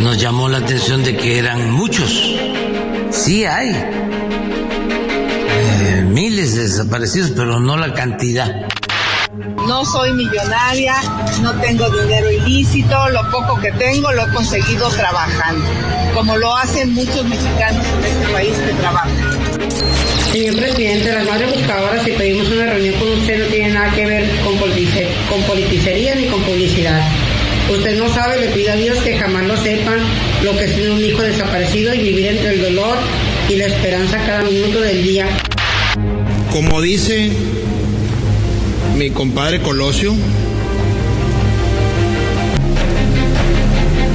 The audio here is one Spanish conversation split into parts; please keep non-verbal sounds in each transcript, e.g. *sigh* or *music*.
nos llamó la atención de que eran muchos. Sí hay eh, miles de desaparecidos, pero no la cantidad. No soy millonaria, no tengo dinero ilícito, lo poco que tengo lo he conseguido trabajando, como lo hacen muchos mexicanos en este país que trabajan. Señor presidente, las madres buscadoras, si pedimos una reunión con usted, no tiene nada que ver con, con politicería ni con publicidad. Usted no sabe, le pido a Dios que jamás lo sepan lo que es un hijo desaparecido y vivir entre el dolor y la esperanza cada minuto del día. Como dice mi compadre Colosio,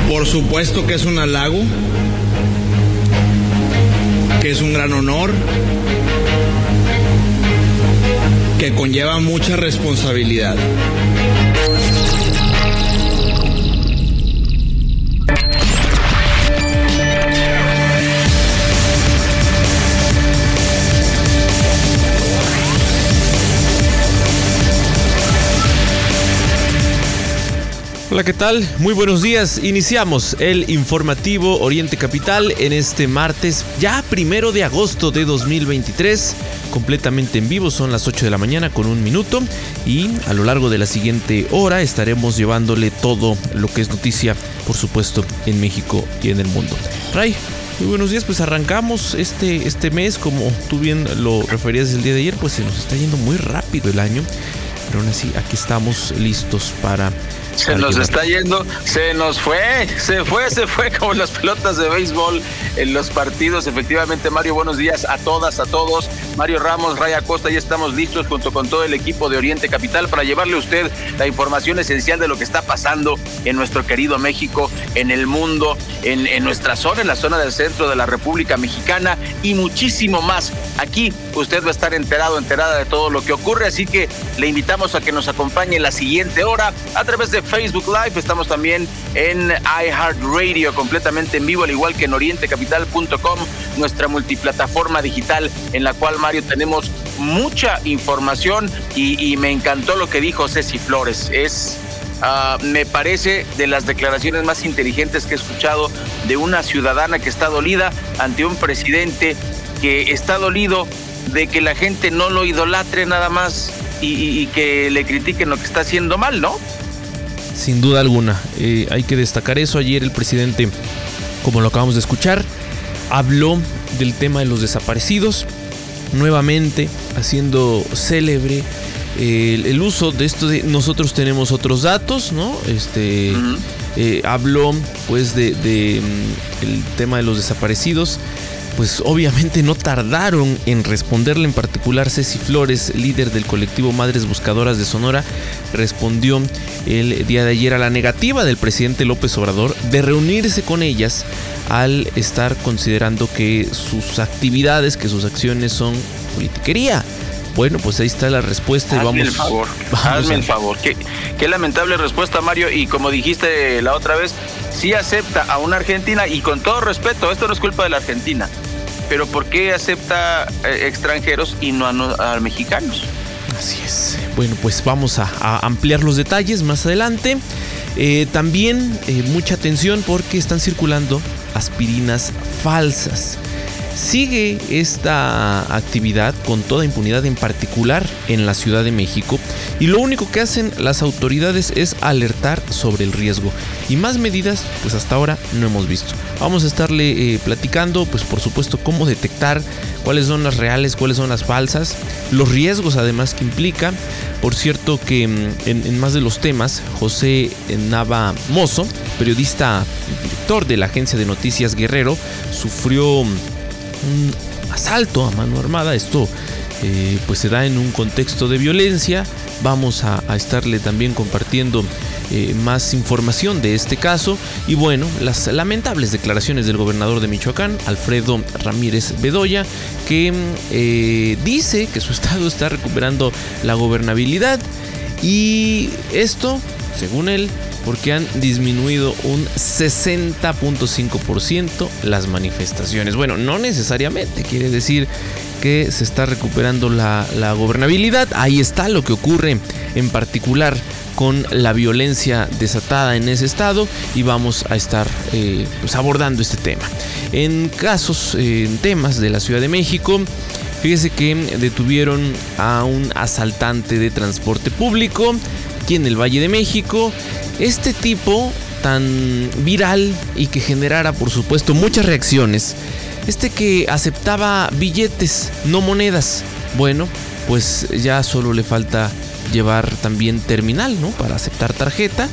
por supuesto que es un halago, que es un gran honor, que conlleva mucha responsabilidad. Hola, ¿qué tal? Muy buenos días. Iniciamos el informativo Oriente Capital en este martes, ya primero de agosto de 2023, completamente en vivo. Son las 8 de la mañana con un minuto y a lo largo de la siguiente hora estaremos llevándole todo lo que es noticia, por supuesto, en México y en el mundo. Ray, muy buenos días, pues arrancamos este, este mes, como tú bien lo referías el día de ayer, pues se nos está yendo muy rápido el año, pero aún así aquí estamos listos para se nos está yendo, se nos fue, se fue, se fue como las pelotas de béisbol en los partidos. Efectivamente, Mario, buenos días a todas, a todos. Mario Ramos, Raya Costa, ya estamos listos junto con todo el equipo de Oriente Capital para llevarle a usted la información esencial de lo que está pasando en nuestro querido México, en el mundo, en, en nuestra zona, en la zona del centro de la República Mexicana y muchísimo más. Aquí usted va a estar enterado, enterada de todo lo que ocurre, así que le invitamos a que nos acompañe en la siguiente hora a través de Facebook Live, estamos también en iHeartRadio completamente en vivo, al igual que en orientecapital.com, nuestra multiplataforma digital en la cual, Mario, tenemos mucha información y, me encantó lo que dijo Ceci Flores. Es ah, me parece de las declaraciones más inteligentes que he escuchado de una ciudadana que está dolida ante un presidente que está dolido de que la gente no lo idolatre nada más y, y que le critiquen lo que está haciendo mal, ¿no? Sin duda alguna. Eh, hay que destacar eso. Ayer el presidente, como lo acabamos de escuchar, habló del tema de los desaparecidos, nuevamente haciendo célebre eh, el, uso de esto de nosotros tenemos otros datos, ¿no? Este eh, habló pues de, de mm, el tema de los desaparecidos pues obviamente no tardaron en responderle, en particular Ceci Flores, líder del colectivo Madres Buscadoras de Sonora, respondió el día de ayer a la negativa del presidente López Obrador de reunirse con ellas al estar considerando que sus actividades, que sus acciones son politiquería. Bueno, pues ahí está la respuesta y vamos. El favor, hazme el favor. Qué, qué lamentable respuesta, Mario. Y como dijiste la otra vez, sí acepta a una Argentina y con todo respeto, esto no es culpa de la Argentina pero ¿por qué acepta eh, extranjeros y no a, mexicanos? Así es. Bueno, pues vamos a, ampliar los detalles más adelante. Eh, también eh, mucha atención porque están circulando aspirinas falsas. Sigue esta actividad con toda impunidad, en particular en la Ciudad de México, y lo único que hacen las autoridades es alertar sobre el riesgo. Y más medidas, pues hasta ahora no hemos visto. Vamos a estarle eh, platicando, pues por supuesto, cómo detectar cuáles son las reales, cuáles son las falsas, los riesgos además que implica. Por cierto que mm, en, en más de los temas, José Nava Mozo, periodista director de la agencia de noticias Guerrero, sufrió un asalto a mano armada. Esto eh, pues se da en un contexto de violencia. Vamos a, estarle también compartiendo eh, más información de este caso. Y bueno, las lamentables declaraciones del gobernador de Michoacán, Alfredo Ramírez Bedoya, que eh, dice que su *laughs* estado está recuperando la gobernabilidad. Y esto, según él, porque han disminuido un 60.5% las manifestaciones. Bueno, no necesariamente quiere decir que se está recuperando la, gobernabilidad. Ahí está lo que ocurre en particular con la violencia desatada en ese estado y vamos a estar eh, pues, abordando este tema. En casos, eh, en temas de la Ciudad de México, fíjese que detuvieron a un asaltante de transporte público aquí en el Valle de México. Este tipo tan viral y que generara por supuesto muchas reacciones. Este que aceptaba billetes, no monedas. Bueno, pues ya solo le falta llevar también terminal, ¿no? Para aceptar tarjeta.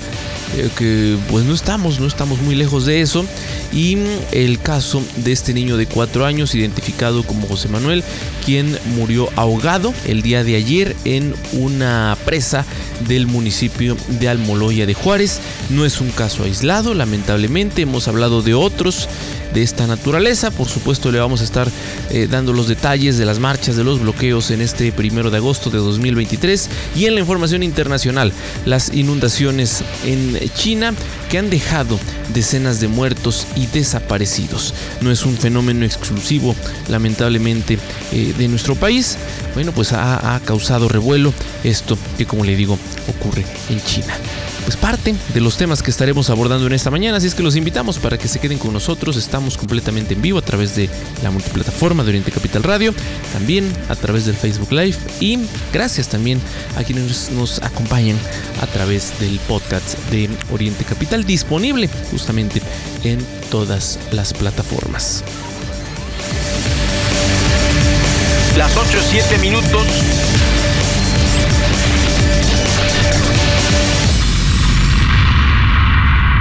Eh, que pues no estamos, no estamos muy lejos de eso. Y el caso de este niño de 4 años, identificado como José Manuel, quien murió ahogado el día de ayer en una presa del municipio de Almoloya de Juárez. No es un caso aislado, lamentablemente, hemos hablado de otros de esta naturaleza. Por supuesto, le vamos a estar eh, dando los detalles de las marchas, de los bloqueos en este primero de agosto de 2023 y en la información internacional, las inundaciones en China que han dejado decenas de muertos y desaparecidos. No es un fenómeno exclusivo, lamentablemente, eh, de nuestro país. Bueno, pues ha causado revuelo esto que, como le digo, ocurre en China pues parte de los temas que estaremos abordando en esta mañana, así es que los invitamos para que se queden con nosotros. Estamos completamente en vivo a través de la multiplataforma de Oriente Capital Radio, también a través del Facebook Live y gracias también a quienes nos acompañan a través del podcast de Oriente Capital disponible justamente en todas las plataformas. Las 8 7 minutos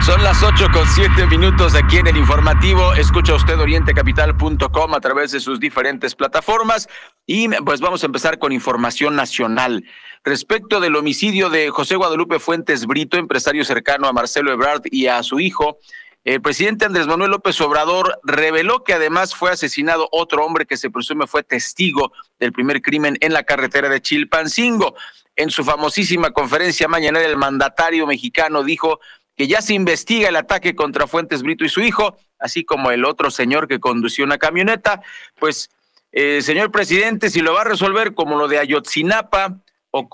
Son las 8 con 7 minutos aquí en el informativo. Escucha usted orientecapital.com a través de sus diferentes plataformas. Y pues vamos a empezar con información nacional. Respecto del homicidio de José Guadalupe Fuentes Brito, empresario cercano a Marcelo Ebrard y a su hijo, el presidente Andrés Manuel López Obrador reveló que además fue asesinado otro hombre que se presume fue testigo del primer crimen en la carretera de Chilpancingo. En su famosísima conferencia mañana, el mandatario mexicano dijo que ya se investiga el ataque contra Fuentes Brito y su hijo, así como el otro señor que condució una camioneta. Pues, eh, señor presidente, si lo va a resolver como lo de Ayotzinapa o,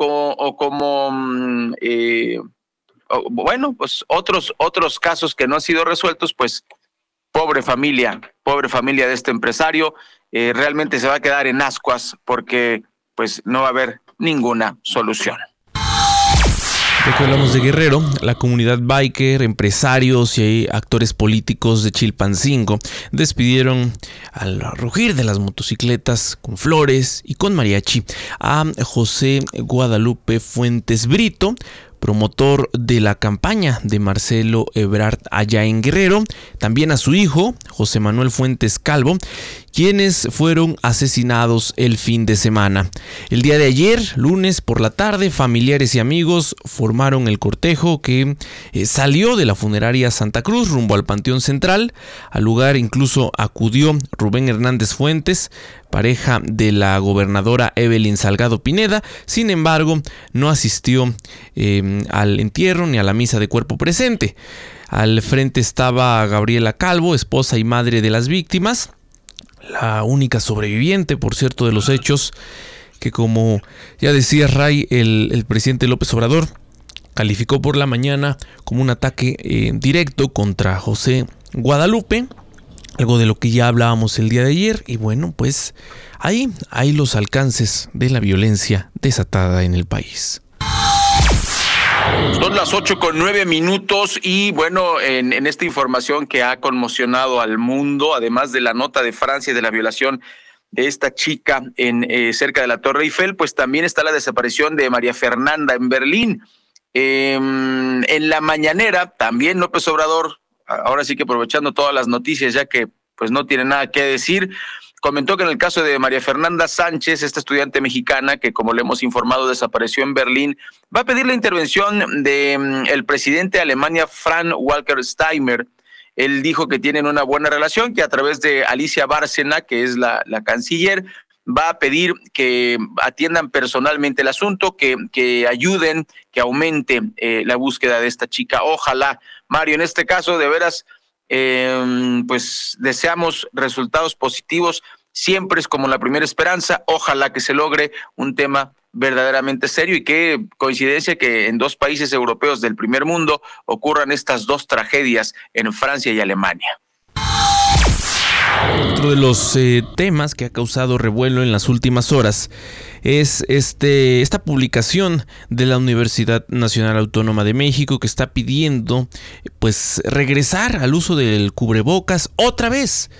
como, mm, eh, bueno, pues otros, otros casos que no han sido resueltos, pues pobre familia, pobre familia de este empresario, eh, realmente se va a quedar en ascuas porque pues no va a haber ninguna solución. Ya hablamos de Guerrero, la comunidad biker, empresarios y actores políticos de Chilpancingo despidieron al rugir de las motocicletas con flores y con mariachi a José Guadalupe Fuentes Brito, promotor de la campaña de Marcelo Ebrard allá en Guerrero, también a su hijo, José Manuel Fuentes Calvo, quienes fueron asesinados el fin de semana. El día de ayer, lunes por la tarde, familiares y amigos formaron el cortejo que eh, salió de la funeraria Santa Cruz rumbo al Panteón Central. Al lugar incluso acudió Rubén Hernández Fuentes, pareja de la gobernadora Evelyn Salgado Pineda. Sin embargo, no asistió em, al entierro ni a la misa de cuerpo presente. Al frente estaba Gabriela Calvo, esposa y madre de las víctimas la única sobreviviente, por cierto, de los hechos, que como ya decía Ray, el, presidente López Obrador calificó por la mañana como un ataque eh, directo contra José Guadalupe, algo de lo que ya hablábamos el día de ayer, y bueno, pues ahí hay los alcances de la violencia desatada en el país. Son las ocho con nueve minutos y bueno, en, esta información que ha conmocionado al mundo, además de la nota de Francia y de la violación de esta chica en eh, cerca de la Torre Eiffel, pues también está la desaparición de María Fernanda en Berlín. Em, en la mañanera, también López Obrador, ahora sí que aprovechando todas las noticias, ya que pues no tiene nada que decir, comentó que en el caso de María Fernanda Sánchez, esta estudiante mexicana que como le hemos informado desapareció en Berlín, va a pedir la intervención del mm, el presidente de Alemania, Frank Walker Steimer. Él dijo que tienen una buena relación, que a través de Alicia Bárcena, que es la, la canciller, va a pedir que atiendan personalmente el asunto, que, que ayuden, que aumente eh, la búsqueda de esta chica. Ojalá, Mario, en este caso, de veras, eh, pues deseamos resultados positivos. Siempre es como la primera esperanza. Ojalá que se logre un tema verdaderamente serio y qué coincidencia que en dos países europeos del primer mundo ocurran estas dos tragedias en Francia y Alemania. Otro de los eh, temas que ha causado revuelo en las últimas horas es este, esta publicación de la Universidad Nacional Autónoma de México que está pidiendo pues regresar al uso del cubrebocas otra vez.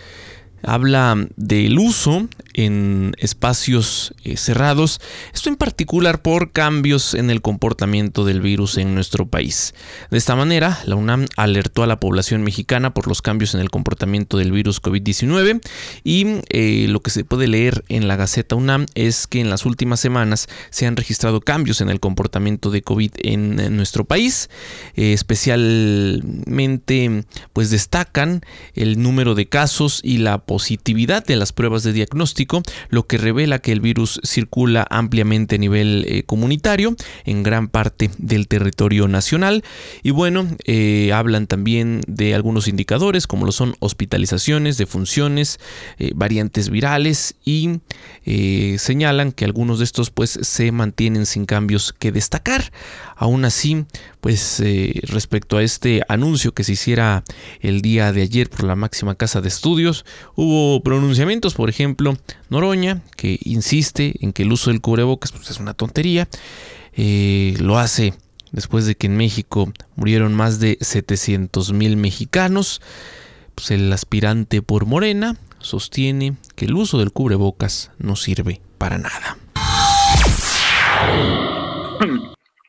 Habla del uso en espacios eh, cerrados, esto en particular por cambios en el comportamiento del virus en nuestro país. De esta manera, la UNAM alertó a la población mexicana por los cambios en el comportamiento del virus COVID-19 y eh, lo que se puede leer en la Gaceta UNAM es que en las últimas semanas se han registrado cambios en el comportamiento de COVID en, nuestro país, eh, especialmente pues destacan el número de casos y la positividad de las pruebas de diagnóstico, lo que revela que el virus circula ampliamente a nivel eh, comunitario en gran parte del territorio nacional. Y bueno, eh, hablan también de algunos indicadores como lo son hospitalizaciones, defunciones, eh, variantes virales y señalan que algunos de estos pues se mantienen sin cambios que destacar. Aún así, pues respecto a este anuncio que se hiciera el día de ayer por la máxima casa de estudios, Hubo pronunciamientos, por ejemplo, Noroña, que insiste en que el uso del cubrebocas pues, es una tontería. Eh, lo hace después de que en México murieron más de 700 mil mexicanos. Pues el aspirante por Morena sostiene que el uso del cubrebocas no sirve para nada.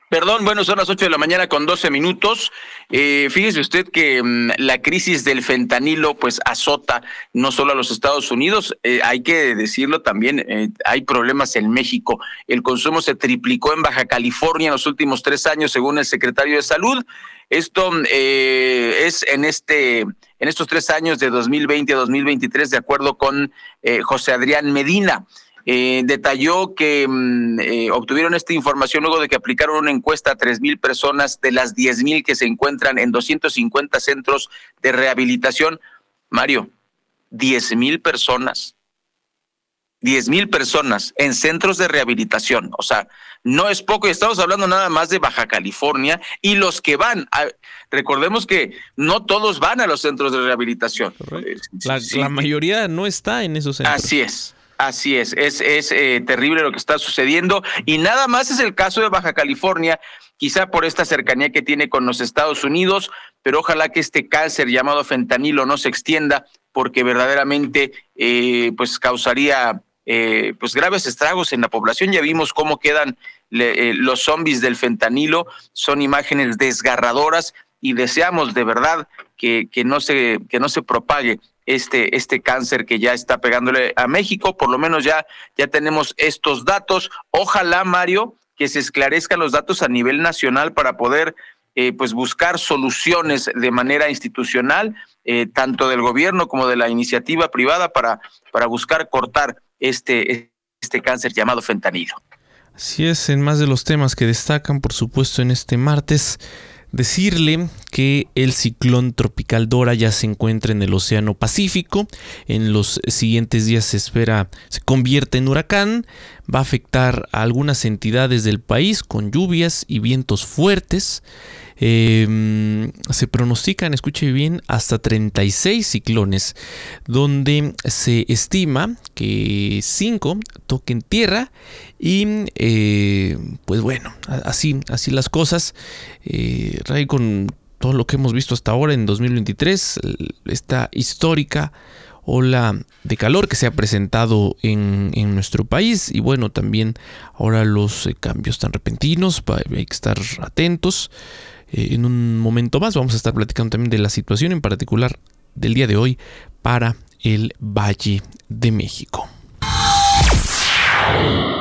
Perdón, bueno, son las 8 de la mañana con 12 minutos. Eh, fíjese usted que mm, la crisis del fentanilo pues azota no solo a los Estados Unidos, eh, hay que decirlo también, eh, hay problemas en México. El consumo se triplicó en Baja California en los últimos tres años, según el secretario de Salud. Esto es en este en estos tres años de 2020 a 2023, de acuerdo con José Adrián Medina. Eh, detalló que mm, eh, obtuvieron esta información luego de que aplicaron una encuesta a tres mil personas de las diez mil que se encuentran en 250 centros de rehabilitación. Mario, diez mil personas. Diez mil personas en centros de rehabilitación. O sea, no es poco y estamos hablando nada más de Baja California y los que van. recordemos que no todos van a los centros de rehabilitación. La, la mayoría no está en esos centros. Así es. Así es, es, es eh, terrible lo que está sucediendo. Y nada más es el caso de Baja California, quizá por esta cercanía que tiene con los Estados Unidos, pero ojalá que este cáncer llamado fentanilo no se extienda porque verdaderamente eh, pues causaría eh, pues graves estragos en la población. Ya vimos cómo quedan los zombies del fentanilo, son imágenes desgarradoras y deseamos de verdad que, que, no, se, que no se propague este, este cáncer que ya está pegándole a México. Por lo menos ya, ya tenemos estos datos. Ojalá, Mario, que se esclarezcan los datos a nivel nacional para poder eh, pues buscar soluciones de manera institucional, eh, tanto del gobierno como de la iniciativa privada, para, para buscar cortar este, este cáncer llamado fentanilo. Así es, en más de los temas que destacan, por supuesto, en este martes decirle que el ciclón tropical Dora ya se encuentra en el Océano Pacífico. En los siguientes días se espera se convierta en huracán. Va a afectar a algunas entidades del país con lluvias y vientos fuertes. Em, se pronostican, escuche bien, hasta 36 ciclones, donde se estima que 5 toquen tierra y eh, pues bueno, así, así las cosas. Eh, con todo lo que hemos visto hasta ahora en 2023, esta histórica ola de calor que se ha presentado en, nuestro país y bueno también ahora los eh, cambios tan repentinos hay que estar atentos eh, en un momento más vamos a estar platicando también de la situación en particular del día de hoy para el Valle de México.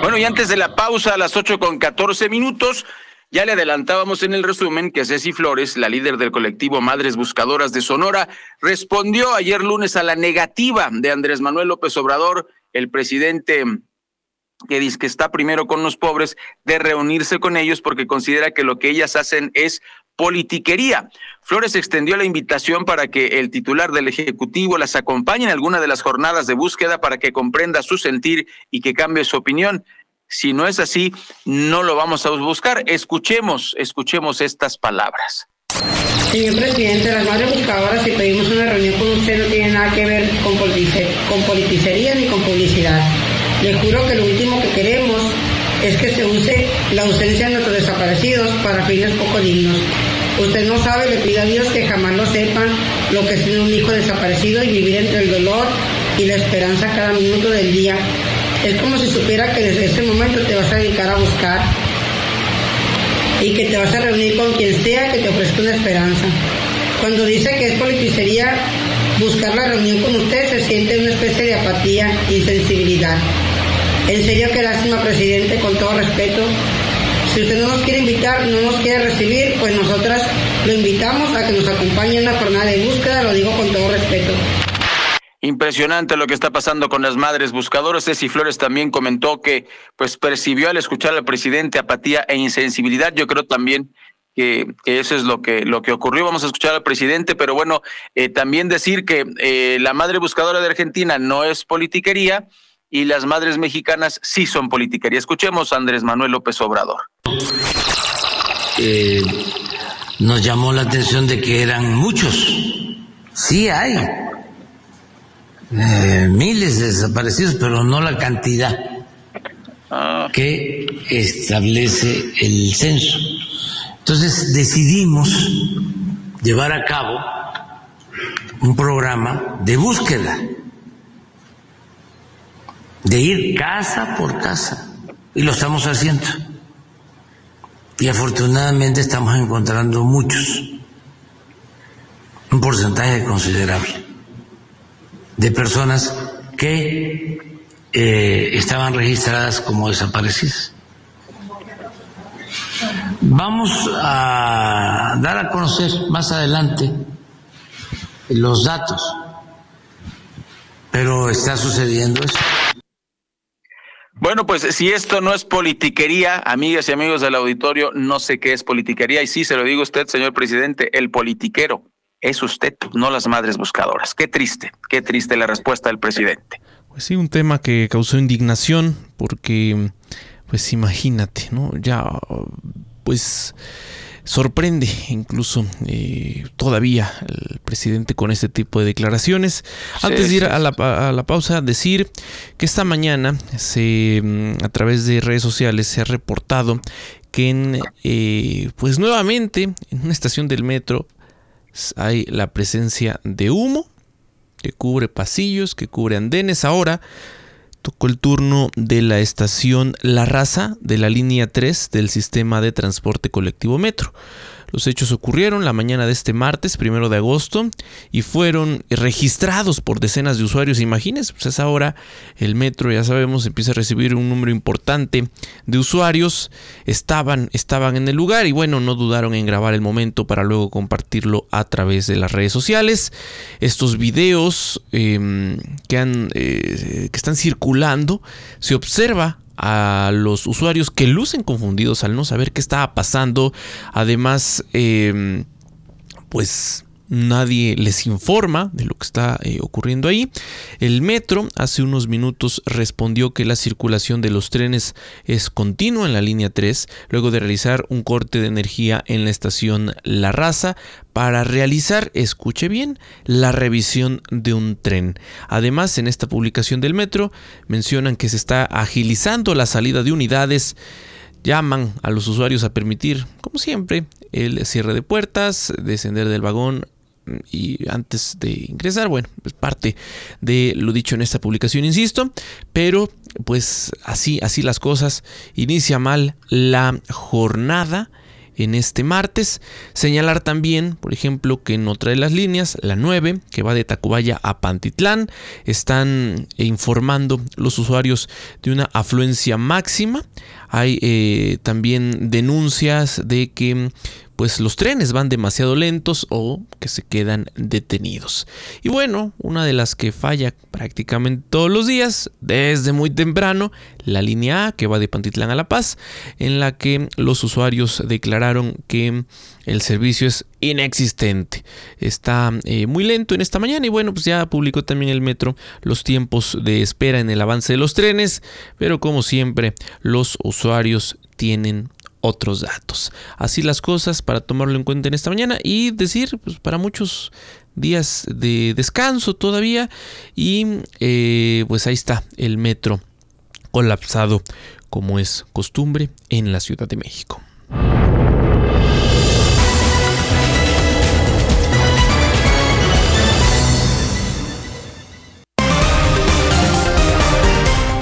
Bueno, y antes de la pausa, a las 8 con 14 minutos, ya le adelantábamos en el resumen que Ceci Flores, la líder del colectivo Madres Buscadoras de Sonora, respondió ayer lunes a la negativa de Andrés Manuel López Obrador el presidente que dice que está primero con los pobres, de reunirse con ellos porque considera que lo que ellas hacen es politiquería. Flores extendió la invitación para que el titular del Ejecutivo las acompañe en alguna de las jornadas de búsqueda para que comprenda su sentir y que cambie su opinión. Si no es así, no lo vamos a buscar. Escuchemos, escuchemos estas palabras. Señor presidente, las madres buscadoras, si pedimos una reunión con usted, no tiene nada que ver con, politicería ni con publicidad. Le juro que lo último que queremos es que se use la ausencia de nuestros desaparecidos para fines poco dignos. Usted no sabe, le pido a Dios que jamás lo sepan lo que es un hijo desaparecido y vivir entre el dolor y la esperanza cada minuto del día. Es como si supiera que desde ese momento te vas a dedicar a buscar y que te vas a reunir con quien sea que te ofrezca una esperanza. Cuando dice que es politicería, buscar la reunión con usted se siente una especie de apatía, insensibilidad. En serio que lástima, presidente, con todo respeto. Si usted no nos quiere invitar, no nos quiere recibir, pues nosotras lo invitamos a que nos acompañe en una jornada de búsqueda, lo digo con todo respeto. Impresionante lo que está pasando con las madres buscadoras. Ceci Flores también comentó que pues percibió al escuchar al presidente apatía e insensibilidad. Yo creo también que, eso es lo que, lo que ocurrió. Vamos a escuchar al presidente, pero bueno, eh, también decir que eh, la madre buscadora de Argentina no es politiquería y las madres mexicanas sí son politiquería. Escuchemos a Andrés Manuel López Obrador. Eh, nos llamó la atención de que eran muchos. Sí hay eh, miles de desaparecidos, pero no la cantidad ah. que establece el censo. Entonces decidimos llevar a cabo un programa de búsqueda, de ir casa por casa, y lo estamos haciendo. Y afortunadamente estamos encontrando muchos, un porcentaje considerable de personas que eh, estaban registradas como desaparecidas. Vamos a dar a conocer más adelante los datos, pero está sucediendo eso. Bueno, pues si esto no es politiquería, amigas y amigos del auditorio, no sé qué es politiquería. Y sí, se lo digo a usted, señor presidente, el politiquero es usted, no las madres buscadoras. Qué triste, qué triste la respuesta del presidente. Pues sí, un tema que causó indignación porque, pues imagínate, ¿no? Ya, pues sorprende incluso eh, todavía el presidente con este tipo de declaraciones. Antes de ir a, la, pausa, decir que esta mañana se, mm, a través de redes sociales se ha reportado que en, eh, pues nuevamente en una estación del metro hay la presencia de humo que cubre pasillos, que cubre andenes. Ahora tocó el turno de la estación La Raza de la línea 3 del sistema de transporte colectivo Metro. Los hechos ocurrieron la mañana de este martes, primero de agosto, y fueron registrados por decenas de usuarios. Imagínense, pues a esa hora el metro, ya sabemos, empieza a recibir un número importante de usuarios. Estaban, estaban en el lugar y bueno, no dudaron en grabar el momento para luego compartirlo a través de las redes sociales. Estos videos em, que, han, eh, que están circulando, se observa a los usuarios que lucen confundidos al no saber qué estaba pasando. Además, em, pues nadie les informa de lo que está eh, ocurriendo ahí. El metro hace unos minutos respondió que la circulación de los trenes es continua en la línea 3, luego de realizar un corte de energía en la estación La Raza para realizar, escuche bien, la revisión de un tren. Además, en esta publicación del metro mencionan que se está agilizando la salida de unidades llaman a los usuarios a permitir, como siempre, el cierre de puertas, descender del vagón y antes de ingresar, bueno, es parte de lo dicho en esta publicación, insisto, pero pues así, así las cosas, inicia mal la jornada en este martes. Señalar también, por ejemplo, que en otra de las líneas, la 9, que va de Tacubaya a Pantitlán, están informando los usuarios de una afluencia máxima hay eh, también denuncias de que pues los trenes van demasiado lentos o que se quedan detenidos. Y bueno, una de las que falla prácticamente todos los días, desde muy temprano, la línea A que va de Pantitlán a La Paz, en la que los usuarios declararon que el servicio es inexistente. Está eh, muy lento en esta mañana y bueno, pues ya publicó también el metro los tiempos de espera en el avance de los trenes, pero como siempre los usuarios tienen otros datos. Así las cosas para tomarlo en cuenta en esta mañana y decir, pues para muchos días de descanso todavía y eh, pues ahí está el metro colapsado como es costumbre en la Ciudad de México.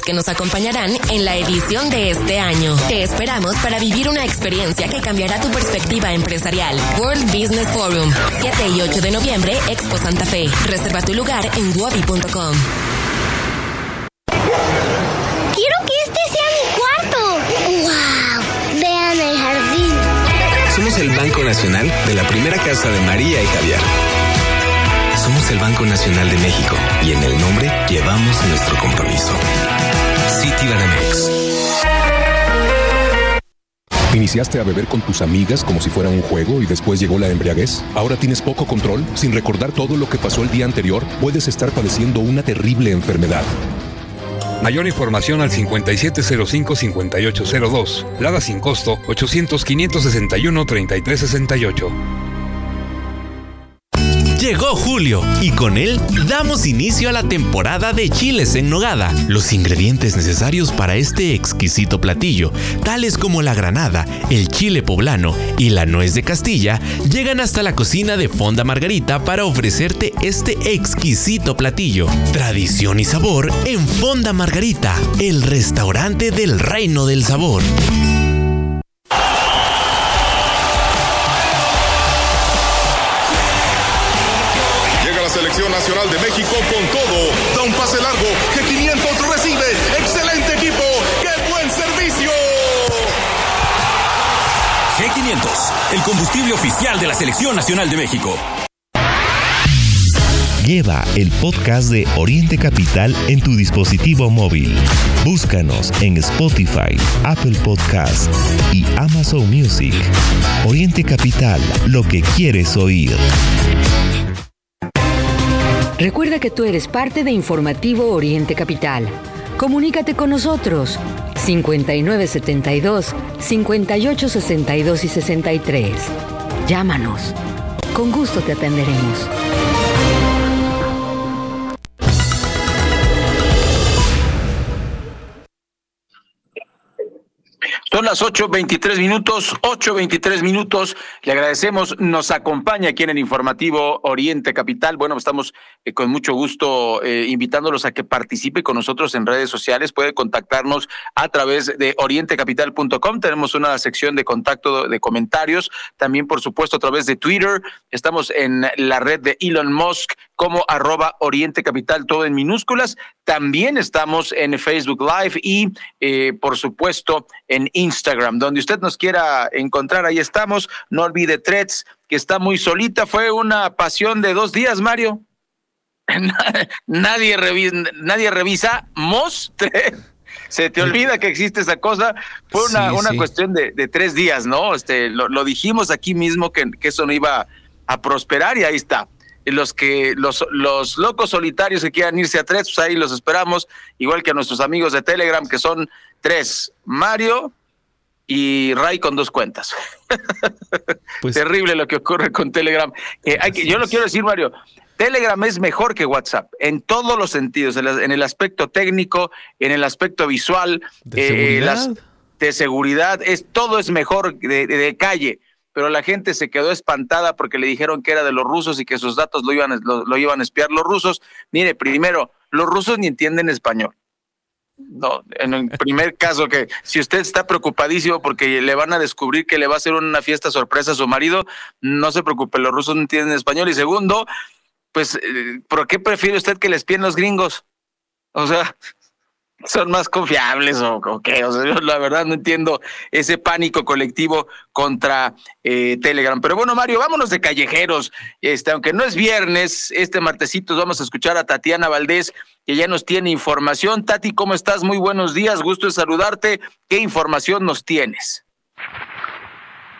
que nos acompañarán en la edición de este año. Te esperamos para vivir una experiencia que cambiará tu perspectiva empresarial. World Business Forum, 7 y 8 de noviembre, Expo Santa Fe. Reserva tu lugar en wobi.com. Quiero que este sea mi cuarto. ¡Wow! Vean el jardín. Somos el Banco Nacional de la primera casa de María y Javier. Somos el Banco Nacional de México y en el nombre llevamos nuestro compromiso. Citibanamex. ¿Iniciaste a beber con tus amigas como si fuera un juego y después llegó la embriaguez? ¿Ahora tienes poco control? Sin recordar todo lo que pasó el día anterior, puedes estar padeciendo una terrible enfermedad. Mayor información al 5705-5802. Lada sin costo 800-561-3368. Llegó julio y con él damos inicio a la temporada de chiles en nogada. Los ingredientes necesarios para este exquisito platillo, tales como la granada, el chile poblano y la nuez de Castilla, llegan hasta la cocina de Fonda Margarita para ofrecerte este exquisito platillo. Tradición y sabor en Fonda Margarita, el restaurante del reino del sabor. Nacional de México con todo. Da un pase largo. G500 recibe. Excelente equipo. ¡Qué buen servicio! G500, el combustible oficial de la Selección Nacional de México. Lleva el podcast de Oriente Capital en tu dispositivo móvil. Búscanos en Spotify, Apple Podcast y Amazon Music. Oriente Capital, lo que quieres oír. Recuerda que tú eres parte de Informativo Oriente Capital. Comunícate con nosotros 5972 5862 y 63. Llámanos. Con gusto te atenderemos. Son las 8.23 minutos, 8.23 minutos. Le agradecemos, nos acompaña aquí en el informativo Oriente Capital. Bueno, estamos eh, con mucho gusto eh, invitándolos a que participe con nosotros en redes sociales. Puede contactarnos a través de orientecapital.com. Tenemos una sección de contacto de comentarios. También, por supuesto, a través de Twitter. Estamos en la red de Elon Musk como arroba Oriente Capital, todo en minúsculas. También estamos en Facebook Live y, eh, por supuesto, en Instagram, donde usted nos quiera encontrar, ahí estamos. No olvide Threads, que está muy solita. Fue una pasión de dos días, Mario. *laughs* nadie, revisa, nadie revisa Mos *laughs* se te olvida que existe esa cosa. Fue una, una cuestión de, tres días, ¿no? Este, lo, dijimos aquí mismo que, que, eso no iba a prosperar y ahí está. Los que los, los locos solitarios que quieran irse a tres, pues ahí los esperamos, igual que a nuestros amigos de Telegram, que son tres, Mario y Ray con dos cuentas. *laughs* Pues Terrible lo que ocurre con Telegram. hay que, yo lo quiero decir, Mario, Telegram es mejor que WhatsApp en todos los sentidos, en el aspecto técnico, en el aspecto visual, de seguridad, de seguridad es, todo es mejor de calle pero la gente se quedó espantada porque le dijeron que era de los rusos y que sus datos lo iban, lo, iban a espiar los rusos. Mire, primero, los rusos ni entienden español. No, en el primer *laughs* caso que si usted está preocupadísimo porque le van a descubrir que le va a hacer una fiesta sorpresa a su marido, no se preocupe, los rusos no entienden español. Y segundo, pues, eh, ¿por qué prefiere usted que le espien los gringos? O sea, son más confiables o, qué. O sea, yo la verdad no entiendo ese pánico colectivo contra eh, Telegram. Pero bueno, Mario, vámonos de callejeros. Este, aunque no es viernes, este martesito vamos a escuchar a Tatiana Valdés, que ya nos tiene información. Tati, ¿cómo estás? Muy buenos días, gusto de saludarte. ¿Qué información nos tienes?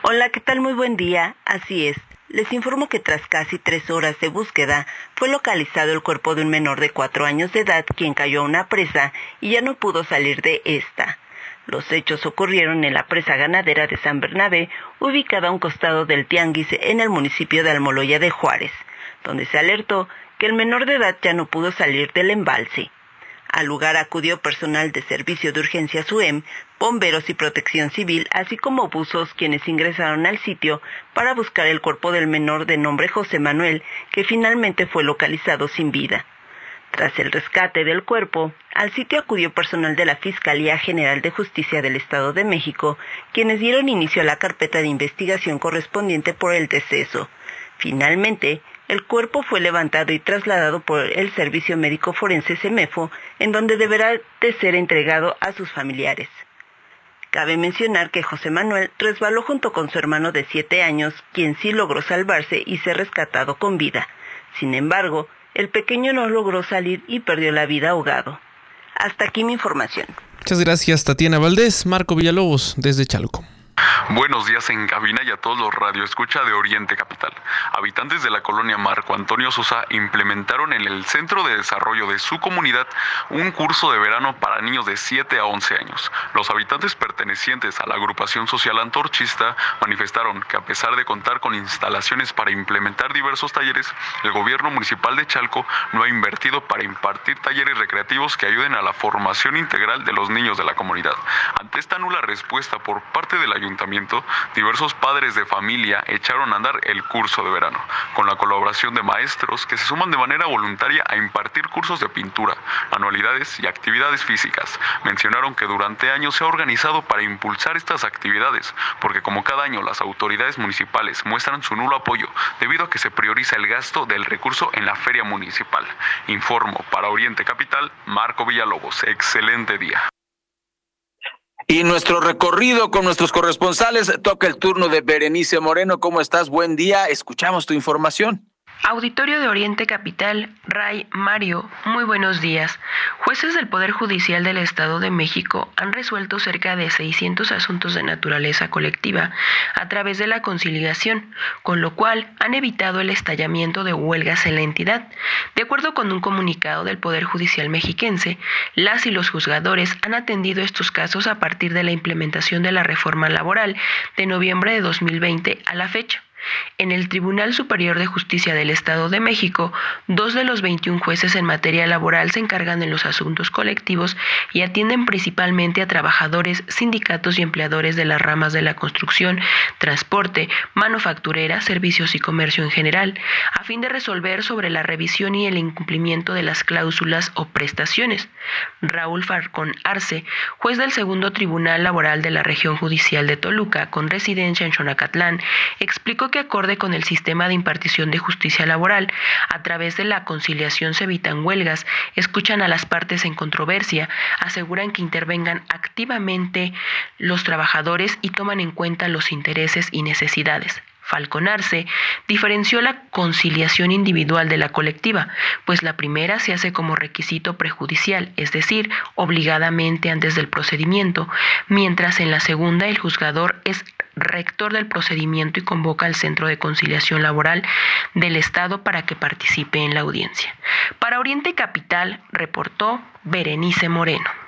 Hola, ¿qué tal? Muy buen día. Así es. Les informo que tras casi tres horas de búsqueda, fue localizado el cuerpo de un menor de cuatro años de edad quien cayó a una presa y ya no pudo salir de esta. Los hechos ocurrieron en la presa ganadera de San Bernabé, ubicada a un costado del Tianguis en el municipio de Almoloya de Juárez, donde se alertó que el menor de edad ya no pudo salir del embalse. Al lugar acudió personal de Servicio de Urgencia SUEM, bomberos y protección civil, así como buzos quienes ingresaron al sitio para buscar el cuerpo del menor de nombre José Manuel, que finalmente fue localizado sin vida. Tras el rescate del cuerpo, al sitio acudió personal de la Fiscalía General de Justicia del Estado de México, quienes dieron inicio a la carpeta de investigación correspondiente por el deceso. Finalmente, el cuerpo fue levantado y trasladado por el Servicio Médico Forense SEMEFO, en donde deberá de ser entregado a sus familiares. Cabe mencionar que José Manuel resbaló junto con su hermano de siete años, quien sí logró salvarse y ser rescatado con vida. Sin embargo, el pequeño no logró salir y perdió la vida ahogado. Hasta aquí mi información. Muchas gracias, Tatiana Valdés, Marco Villalobos, desde Chalco. Buenos días en cabina y a todos los radioescucha de Oriente Capital. Habitantes de la colonia Marco Antonio Sosa implementaron en el centro de desarrollo de su comunidad un curso de verano para niños de 7 a 11 años. Los habitantes pertenecientes a la agrupación social antorchista manifestaron que a pesar de contar con instalaciones para implementar diversos talleres, el gobierno municipal de Chalco no ha invertido para impartir talleres recreativos que ayuden a la formación integral de los niños de la comunidad. Ante esta nula respuesta por parte de la ayuntamiento, diversos padres de familia echaron a andar el curso de verano, con la colaboración de maestros que se suman de manera voluntaria a impartir cursos de pintura, anualidades y actividades físicas. Mencionaron que durante años se ha organizado para impulsar estas actividades, porque como cada año las autoridades municipales muestran su nulo apoyo debido a que se prioriza el gasto del recurso en la feria municipal. Informo para Oriente Capital, Marco Villalobos. Excelente día. Y nuestro recorrido con nuestros corresponsales toca el turno de Berenice Moreno. ¿Cómo estás? Buen día. Escuchamos tu información. Auditorio de Oriente Capital, Ray Mario, muy buenos días. Jueces del Poder Judicial del Estado de México han resuelto cerca de 600 asuntos de naturaleza colectiva a través de la conciliación, con lo cual han evitado el estallamiento de huelgas en la entidad. De acuerdo con un comunicado del Poder Judicial mexiquense, las y los juzgadores han atendido estos casos a partir de la implementación de la reforma laboral de noviembre de 2020 a la fecha. En el Tribunal Superior de Justicia del Estado de México, dos de los 21 jueces en materia laboral se encargan de los asuntos colectivos y atienden principalmente a trabajadores, sindicatos y empleadores de las ramas de la construcción, transporte, manufacturera, servicios y comercio en general, a fin de resolver sobre la revisión y el incumplimiento de las cláusulas o prestaciones. Raúl Farcón Arce, juez del Segundo Tribunal Laboral de la Región Judicial de Toluca, con residencia en Xonacatlán, explicó que acorde con el sistema de impartición de justicia laboral, a través de la conciliación se evitan huelgas, escuchan a las partes en controversia, aseguran que intervengan activamente los trabajadores y toman en cuenta los intereses y necesidades. Falconarse diferenció la conciliación individual de la colectiva, pues la primera se hace como requisito prejudicial, es decir, obligadamente antes del procedimiento, mientras en la segunda el juzgador es rector del procedimiento y convoca al Centro de Conciliación Laboral del Estado para que participe en la audiencia. Para Oriente Capital, reportó Berenice Moreno.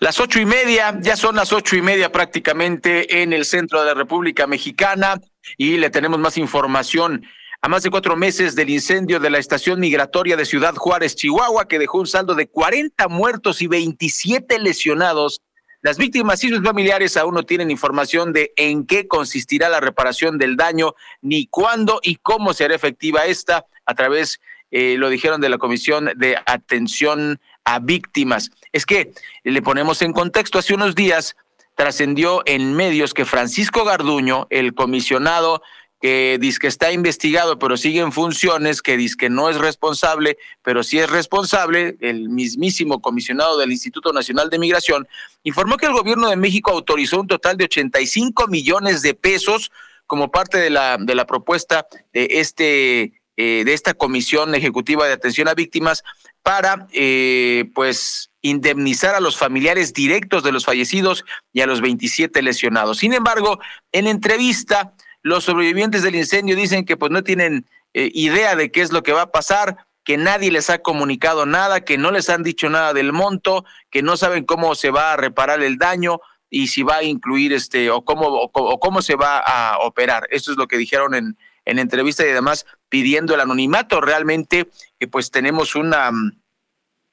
Las ocho y media, ya son las ocho y media prácticamente en el centro de la República Mexicana y le tenemos más información. A más de cuatro meses del incendio de la estación migratoria de Ciudad Juárez, Chihuahua, que dejó un saldo de 40 muertos y 27 lesionados, las víctimas y sus familiares aún no tienen información de en qué consistirá la reparación del daño, ni cuándo y cómo será efectiva esta a través, eh, lo dijeron de la Comisión de Atención a Víctimas. Es que le ponemos en contexto, hace unos días trascendió en medios que Francisco Garduño, el comisionado que dice que está investigado pero sigue en funciones, que dice que no es responsable, pero sí es responsable, el mismísimo comisionado del Instituto Nacional de Migración, informó que el gobierno de México autorizó un total de 85 millones de pesos como parte de la, de la propuesta de este eh, de esta Comisión Ejecutiva de Atención a Víctimas para, eh, pues, indemnizar a los familiares directos de los fallecidos y a los 27 lesionados. Sin embargo, en entrevista, los sobrevivientes del incendio dicen que pues no tienen eh, idea de qué es lo que va a pasar, que nadie les ha comunicado nada, que no les han dicho nada del monto, que no saben cómo se va a reparar el daño y si va a incluir este o cómo o cómo se va a operar. Esto es lo que dijeron en, en entrevista y además pidiendo el anonimato. Realmente, pues tenemos una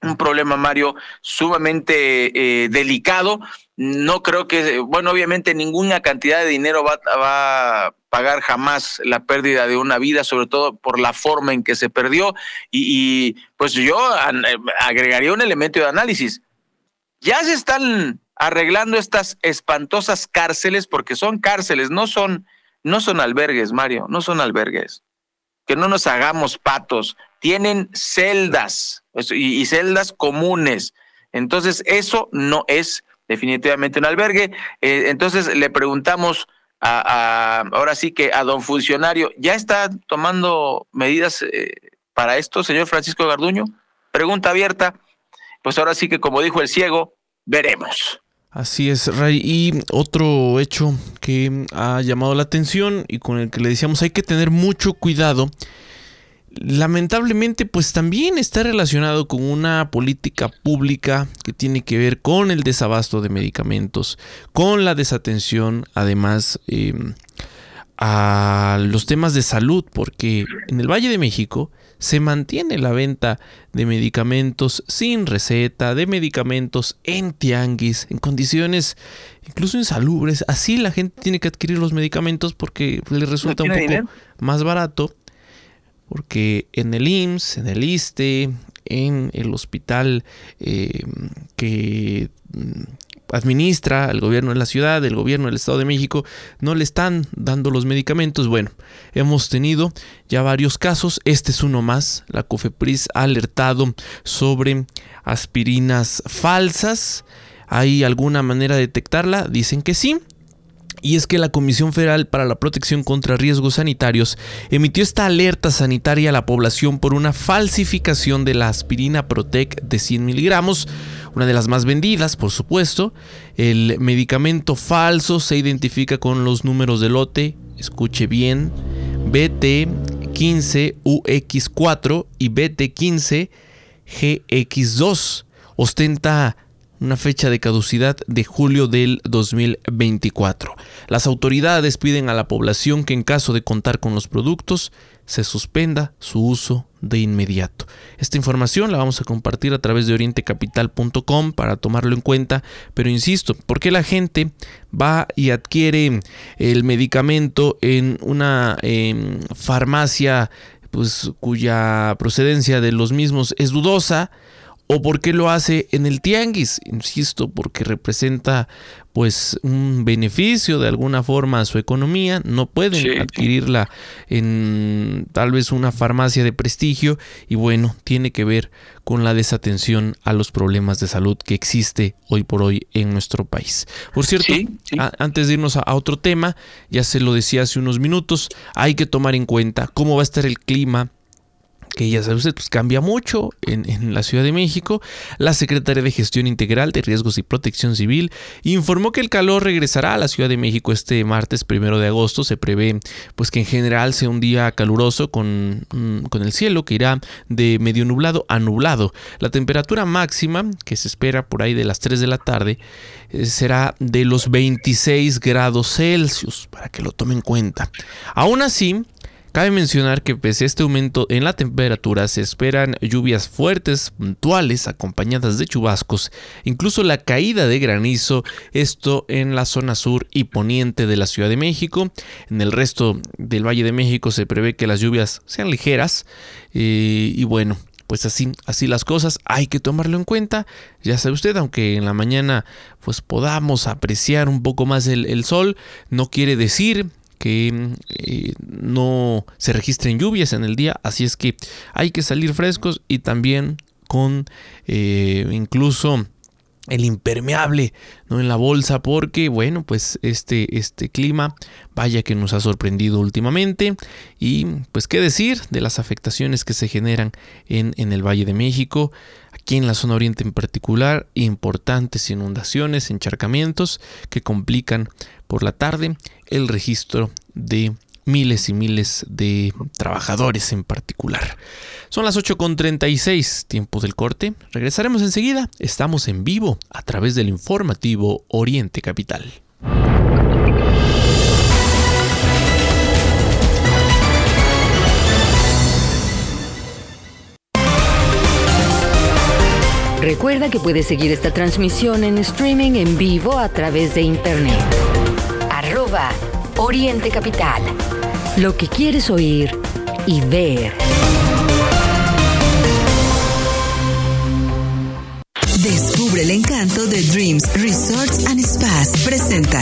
un problema, Mario, sumamente eh, delicado. No creo que, bueno, obviamente ninguna cantidad de dinero va, va, a pagar jamás la pérdida de una vida, sobre todo por la forma en que se perdió. Y, y pues yo eh, agregaría un elemento de análisis. Ya se están arreglando estas espantosas cárceles, porque son cárceles, no son no son albergues, Mario, no son albergues. Que no nos hagamos patos. Tienen celdas y, celdas comunes. Entonces, eso no es definitivamente un albergue. Eh, entonces, le preguntamos a, ahora sí que a don funcionario, ¿ya está tomando medidas eh, para esto, señor Francisco Garduño? Pregunta abierta. Pues ahora sí que, como dijo el ciego, veremos. Así es, Ray. Y otro hecho que ha llamado la atención y con el que le decíamos hay que tener mucho cuidado. Lamentablemente, pues también está relacionado con una política pública que tiene que ver con el desabasto de medicamentos, con la desatención, además, em, a los temas de salud, porque en el Valle de México se mantiene la venta de medicamentos sin receta, de medicamentos en tianguis, en condiciones incluso insalubres. Así la gente tiene que adquirir los medicamentos porque le resulta un poco más barato. Porque en el IMSS, en el ISTE, en el hospital eh, que mm, administra el gobierno de la ciudad, el gobierno del Estado de México, no le están dando los medicamentos. Bueno, hemos tenido ya varios casos, este es uno más. La COFEPRIS ha alertado sobre aspirinas falsas. ¿Hay alguna manera de detectarla? Dicen que sí. Y es que la Comisión Federal para la Protección contra Riesgos Sanitarios emitió esta alerta sanitaria a la población por una falsificación de la aspirina Protec de 100 miligramos, una de las más vendidas, por supuesto. El medicamento falso se identifica con los números de lote, escuche bien, BT15UX4 y BT15GX2. Ostenta una fecha de caducidad de julio del 2024. Las autoridades piden a la población que en caso de contar con los productos se suspenda su uso de inmediato. Esta información la vamos a compartir a través de orientecapital.com para tomarlo en cuenta, pero insisto, ¿por qué la gente va y adquiere el medicamento en una em, farmacia pues, cuya procedencia de los mismos es dudosa? ¿O por qué lo hace en el tianguis? Insisto, porque representa pues un beneficio de alguna forma a su economía, no pueden adquirirla en tal vez una farmacia de prestigio y bueno, tiene que ver con la desatención a los problemas de salud que existe hoy por hoy en nuestro país. Por cierto, antes de irnos a otro tema, ya se lo decía hace unos minutos, hay que tomar en cuenta cómo va a estar el clima que ya sabe usted, pues cambia mucho en, la Ciudad de México. La secretaria de Gestión Integral de Riesgos y Protección Civil informó que el calor regresará a la Ciudad de México este martes primero de agosto. Se prevé pues que en general sea un día caluroso con, mm, con el cielo que irá de medio nublado a nublado. La temperatura máxima que se espera por ahí de las 3 de la tarde eh, será de los 26 grados Celsius para que lo tomen en cuenta. Aún así, Cabe mencionar que pese a este aumento en la temperatura se esperan lluvias fuertes, puntuales, acompañadas de chubascos, incluso la caída de granizo, esto en la zona sur y poniente de la Ciudad de México. En el resto del Valle de México se prevé que las lluvias sean ligeras eh, y bueno, pues así, así las cosas, hay que tomarlo en cuenta. Ya sabe usted, aunque en la mañana pues podamos apreciar un poco más el, el sol, no quiere decir que eh, no se registren lluvias en el día, así es que hay que salir frescos y también con eh, incluso el impermeable ¿no? en la bolsa porque bueno pues este, este clima vaya que nos ha sorprendido últimamente y pues qué decir de las afectaciones que se generan en, en el Valle de México aquí en la zona oriente en particular importantes inundaciones encharcamientos que complican por la tarde el registro de miles y miles de trabajadores en particular. Son las 8.36, tiempo del corte. Regresaremos enseguida. Estamos en vivo a través del informativo Oriente Capital. Recuerda que puedes seguir esta transmisión en streaming en vivo a través de internet. Arroba Oriente Capital. Lo que quieres oír y ver. Descubre el encanto de Dreams Resorts and Spas. Presenta.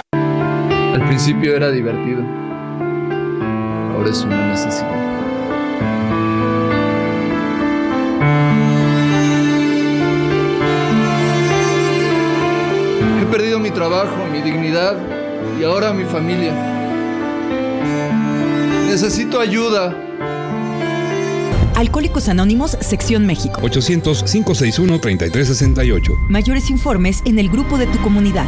Al principio era divertido. Ahora es una necesidad. He perdido mi trabajo, mi dignidad y ahora mi familia. Necesito ayuda. Alcohólicos Anónimos, Sección México. 800-561-3368. Mayores informes en el grupo de tu comunidad.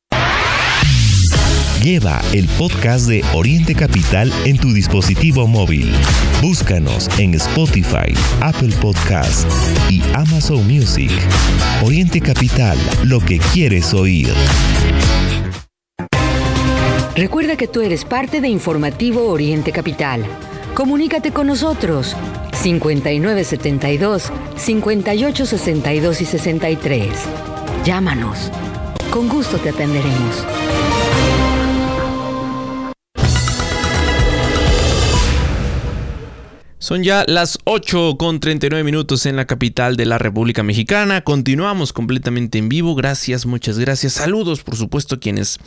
Lleva el podcast de Oriente Capital en tu dispositivo móvil. Búscanos en Spotify, Apple Podcast y Amazon Music. Oriente Capital, lo que quieres oír. Recuerda que tú eres parte de Informativo Oriente Capital. Comunícate con nosotros 5972 5862 y 63. Llámanos. Con gusto te atenderemos. Son ya las 8 con 39 minutos en la capital de la República Mexicana. Continuamos completamente en vivo. Gracias, muchas gracias. Saludos, por supuesto, quienes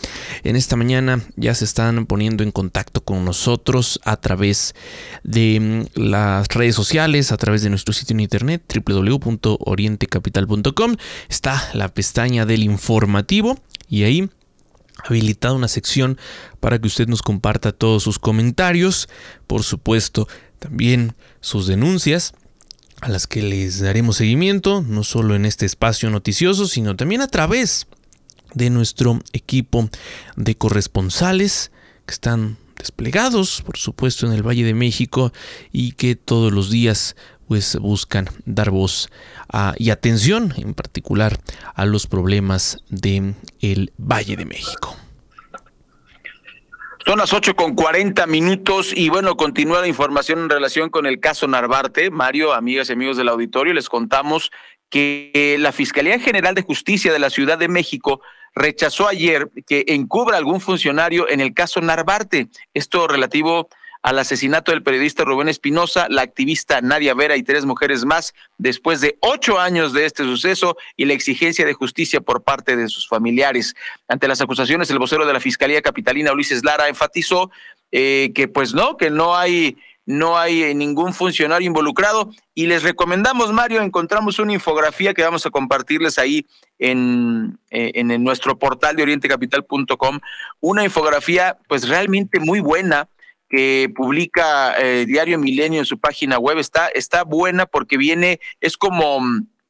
en esta mañana ya se están poniendo en contacto con nosotros a través de mm, las redes sociales, a través de nuestro sitio en internet www.orientecapital.com. Está la pestaña del informativo y ahí habilitada una sección para que usted nos comparta todos sus comentarios. Por supuesto, también sus denuncias a las que les daremos seguimiento, no solo en este espacio noticioso, sino también a través de nuestro equipo de corresponsales que están desplegados, por supuesto, en el Valle de México y que todos los días pues buscan dar voz y atención en particular a los problemas del el Valle de México. Son las 8 con 40 minutos y bueno, continúa la información en relación con el caso Narvarte. Mario, amigas y amigos del auditorio, les contamos que la Fiscalía General de Justicia de la Ciudad de México rechazó ayer que encubra algún funcionario en el caso Narvarte. Esto relativo al asesinato del periodista Rubén Espinosa, la activista Nadia Vera y tres mujeres más, después de ocho años de este suceso y la exigencia de justicia por parte de sus familiares. Ante las acusaciones, el vocero de la Fiscalía Capitalina, Ulises Lara, enfatizó eh, que pues no, que no hay no hay ningún funcionario involucrado y les recomendamos, Mario, encontramos una infografía que vamos a compartirles ahí en, eh, en nuestro portal de orientecapital.com, una infografía pues realmente muy buena que publica eh, Diario Milenio en su página web está, está buena porque viene, es como,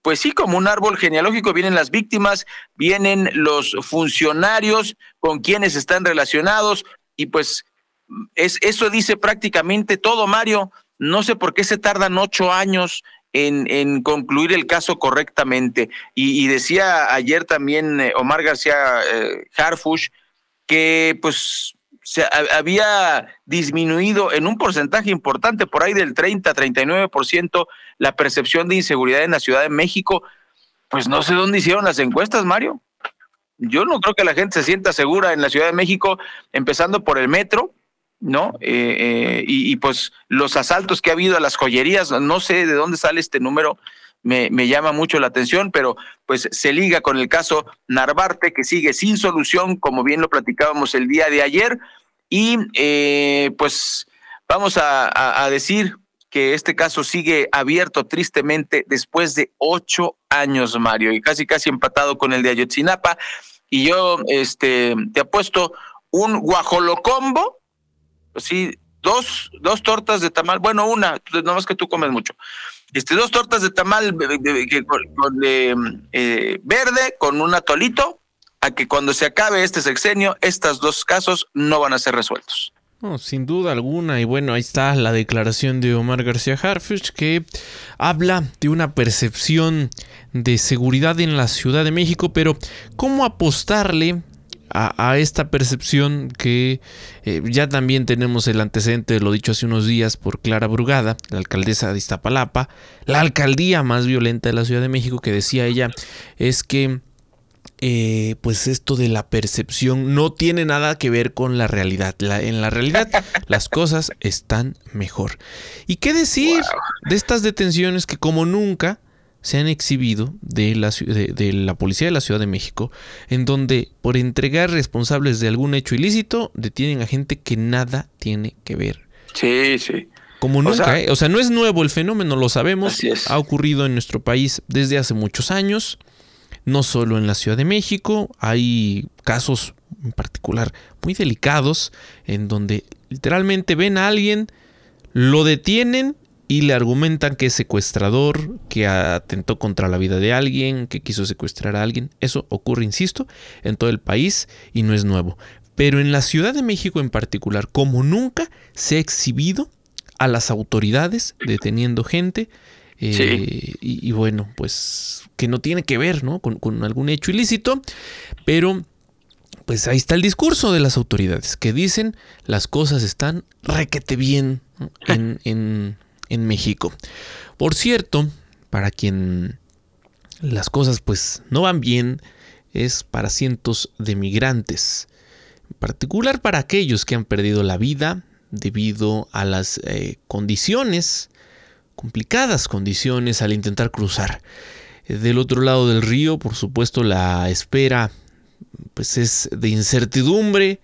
pues sí, como un árbol genealógico, vienen las víctimas, vienen los funcionarios con quienes están relacionados y pues es, eso dice prácticamente todo, Mario. No sé por qué se tardan ocho años en, en, concluir el caso correctamente. Y, decía ayer también eh, Omar García eh, Harfush que pues se había disminuido en un porcentaje importante, por ahí del 30, 39%, la percepción de inseguridad en la Ciudad de México. Pues no sé dónde hicieron las encuestas, Mario. Yo no creo que la gente se sienta segura en la Ciudad de México, empezando por el metro, ¿no? Eh, eh, y, pues los asaltos que ha habido a las joyerías, no sé de dónde sale este número, me, llama mucho la atención, pero pues se liga con el caso Narvarte, que sigue sin solución, como bien lo platicábamos el día de ayer. Y eh, pues vamos a, decir que este caso sigue abierto tristemente después de ocho años, Mario, y casi casi empatado con el de Ayotzinapa. Y yo este, te apuesto un guajolocombo, sí, dos, dos tortas de tamal, bueno, una, más que tú comes mucho este, dos tortas de tamal con, eh, verde con un atolito, a que cuando se acabe este sexenio, estos dos casos no van a ser resueltos. sin duda alguna, y bueno, ahí está la declaración de Omar García Harfuch que habla de una percepción de seguridad en la Ciudad de México, pero ¿cómo apostarle a, esta percepción que eh, ya también tenemos el antecedente, lo dicho hace unos días por Clara Brugada, la alcaldesa de Iztapalapa, la alcaldía más violenta de la Ciudad de México, que decía ella, es que eh, pues esto de la percepción no tiene nada que ver con la realidad. en la realidad *laughs* las cosas están mejor. ¿Y qué decir de estas detenciones que como nunca se han exhibido de la, de, la Policía de la Ciudad de México, en donde por entregar responsables de algún hecho ilícito detienen a gente que nada tiene que ver. Sí, sí. Como nunca, ¿eh? o sea, no es nuevo el fenómeno, lo sabemos, ha ocurrido en nuestro país desde hace muchos años, no solo en la Ciudad de México, hay casos en particular muy delicados en donde literalmente ven a alguien, lo detienen y le argumentan que es secuestrador, que atentó contra la vida de alguien, que quiso secuestrar a alguien. Eso ocurre, insisto, en todo el país y no es nuevo. pero en la Ciudad de México en particular, como nunca, se ha exhibido a las autoridades deteniendo gente. Eh, y, bueno, pues que no tiene que ver ¿no? Con, con, algún hecho ilícito, pero pues ahí está el discurso de las autoridades, que dicen las cosas están requete bien *laughs* en, en, en México. Por cierto, para quien las cosas pues no van bien, es para cientos de migrantes, en particular para aquellos que han perdido la vida debido a las eh, condiciones, complicadas condiciones al intentar cruzar. Del otro lado del río, por supuesto, la espera pues es de incertidumbre.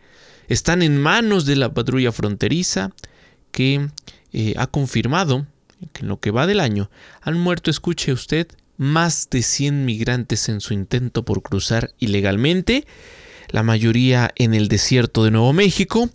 Están en manos de la patrulla fronteriza que eh, ha confirmado que en lo que va del año han muerto, escuche usted, más de 100 migrantes en su intento por cruzar ilegalmente, la mayoría en el desierto de Nuevo México,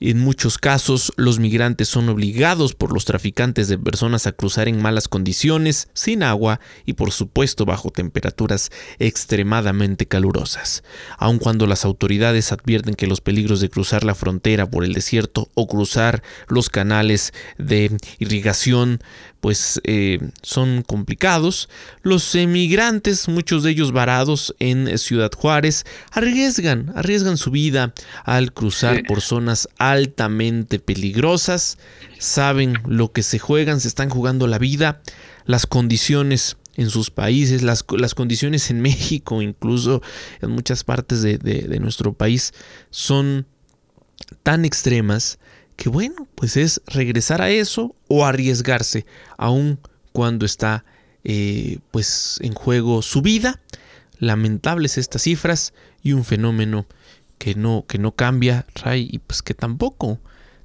en muchos casos, los migrantes son obligados por los traficantes de personas a cruzar en malas condiciones, sin agua y por supuesto bajo temperaturas extremadamente calurosas. Aun cuando las autoridades advierten que los peligros de cruzar la frontera por el desierto o cruzar los canales de irrigación pues eh, son complicados. Los emigrantes, muchos de ellos varados en Ciudad Juárez, arriesgan, arriesgan su vida al cruzar por zonas altamente peligrosas. Saben lo que se juegan, se están jugando la vida, las condiciones en sus países, las, las condiciones en México, incluso en muchas partes de, de nuestro país, son tan extremas que bueno, pues es regresar a eso o arriesgarse, aun cuando está eh, pues en juego su vida. Lamentables estas cifras y un fenómeno que no, que no cambia, Ray, y pues que tampoco,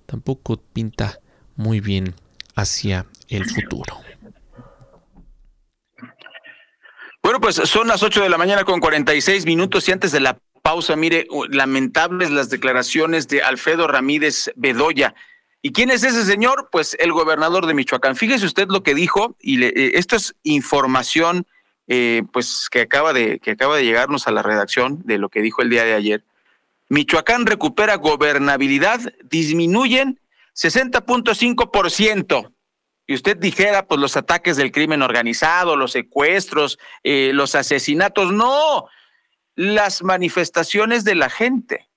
tampoco pinta muy bien hacia el futuro. Bueno, pues son las 8 de la mañana con 46 minutos y antes de la pausa, mire, lamentables las declaraciones de Alfredo Ramírez Bedoya. ¿Y quién es ese señor? Pues el gobernador de Michoacán. Fíjese usted lo que dijo, y eh, esto es información eh, pues que acaba, de, que acaba de llegarnos a la redacción de lo que dijo el día de ayer. Michoacán recupera gobernabilidad, disminuyen 60.5%. Y usted dijera, pues los ataques del crimen organizado, los secuestros, eh, los asesinatos, no, las manifestaciones de la gente.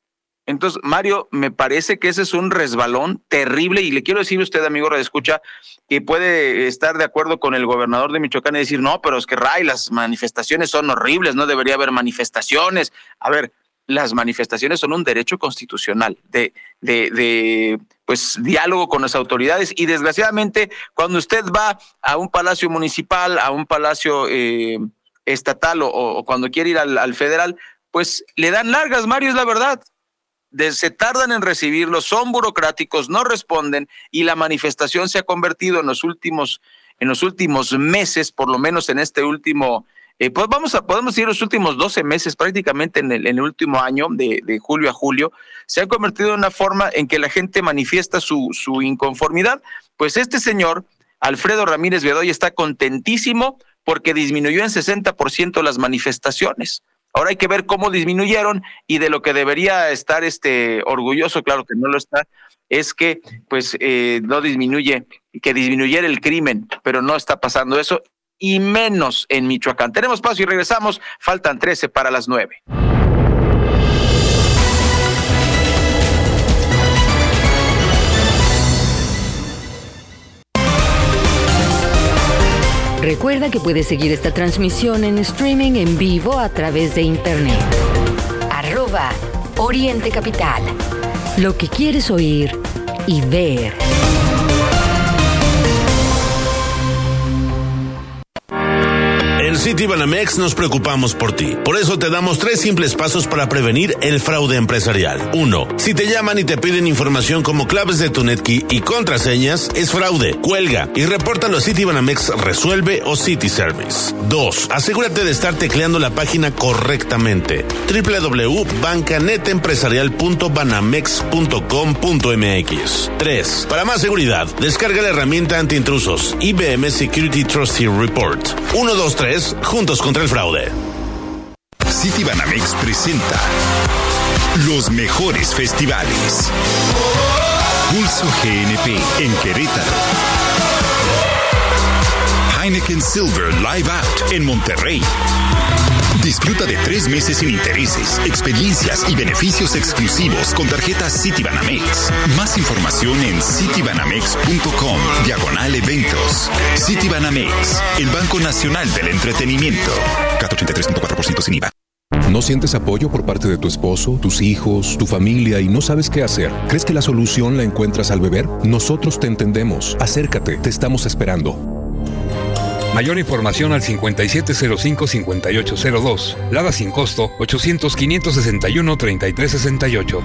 Entonces, Mario, me parece que ese es un resbalón terrible y le quiero decir a usted, amigo Escucha, que puede estar de acuerdo con el gobernador de Michoacán y decir, no, pero es que Ray, las manifestaciones son horribles, no debería haber manifestaciones. A ver, las manifestaciones son un derecho constitucional de, de, de pues diálogo con las autoridades y desgraciadamente cuando usted va a un palacio municipal, a un palacio eh, estatal o, cuando quiere ir al, federal, pues le dan largas, Mario, es la verdad. se tardan en recibirlos, son burocráticos, no responden y la manifestación se ha convertido en los últimos, en los últimos meses, por lo menos en este último, eh, pues vamos a, podemos decir los últimos 12 meses, prácticamente en el, último año, de, julio a julio, se ha convertido en una forma en que la gente manifiesta su, su inconformidad. Pues este señor, Alfredo Ramírez Bedoya, está contentísimo porque disminuyó en 60% las manifestaciones. Ahora hay que ver cómo disminuyeron y de lo que debería estar este orgulloso, claro que no lo está, es que pues eh, no disminuye, que disminuyera el crimen, pero no está pasando eso y menos en Michoacán. Tenemos paso y regresamos, faltan 13 para las 9. Recuerda que puedes seguir esta transmisión en streaming en vivo a través de internet. Arroba Oriente Capital. Lo que quieres oír y ver. En Citibanamex nos preocupamos por ti. Por eso te damos tres simples pasos para prevenir el fraude empresarial. Uno, Si te llaman y te piden información como claves de tu NetKey y contraseñas, es fraude. Cuelga y repórtalo a Citibanamex Resuelve o City Service. 2. Asegúrate de estar tecleando la página correctamente. www.bancanetempresarial.banamex.com.mx 3. Para más seguridad, descarga la herramienta antiintrusos IBM Security Trustee Report. 1, 2, juntos contra el fraude. Citibanamex presenta los mejores festivales. Pulso GNP en Querétaro. Heineken Silver Live Out en Monterrey. Disfruta de tres meses sin intereses, experiencias y beneficios exclusivos con tarjetas Citibanamex. Más información en citibanamex.com, diagonal eventos. Citibanamex, el Banco Nacional del Entretenimiento. 483.4% sin IVA. ¿No sientes apoyo por parte de tu esposo, tus hijos, tu familia y no sabes qué hacer? ¿Crees que la solución la encuentras al beber? Nosotros te entendemos. Acércate, te estamos esperando. Mayor información al 5705-5802. Lada sin costo 800-561-3368.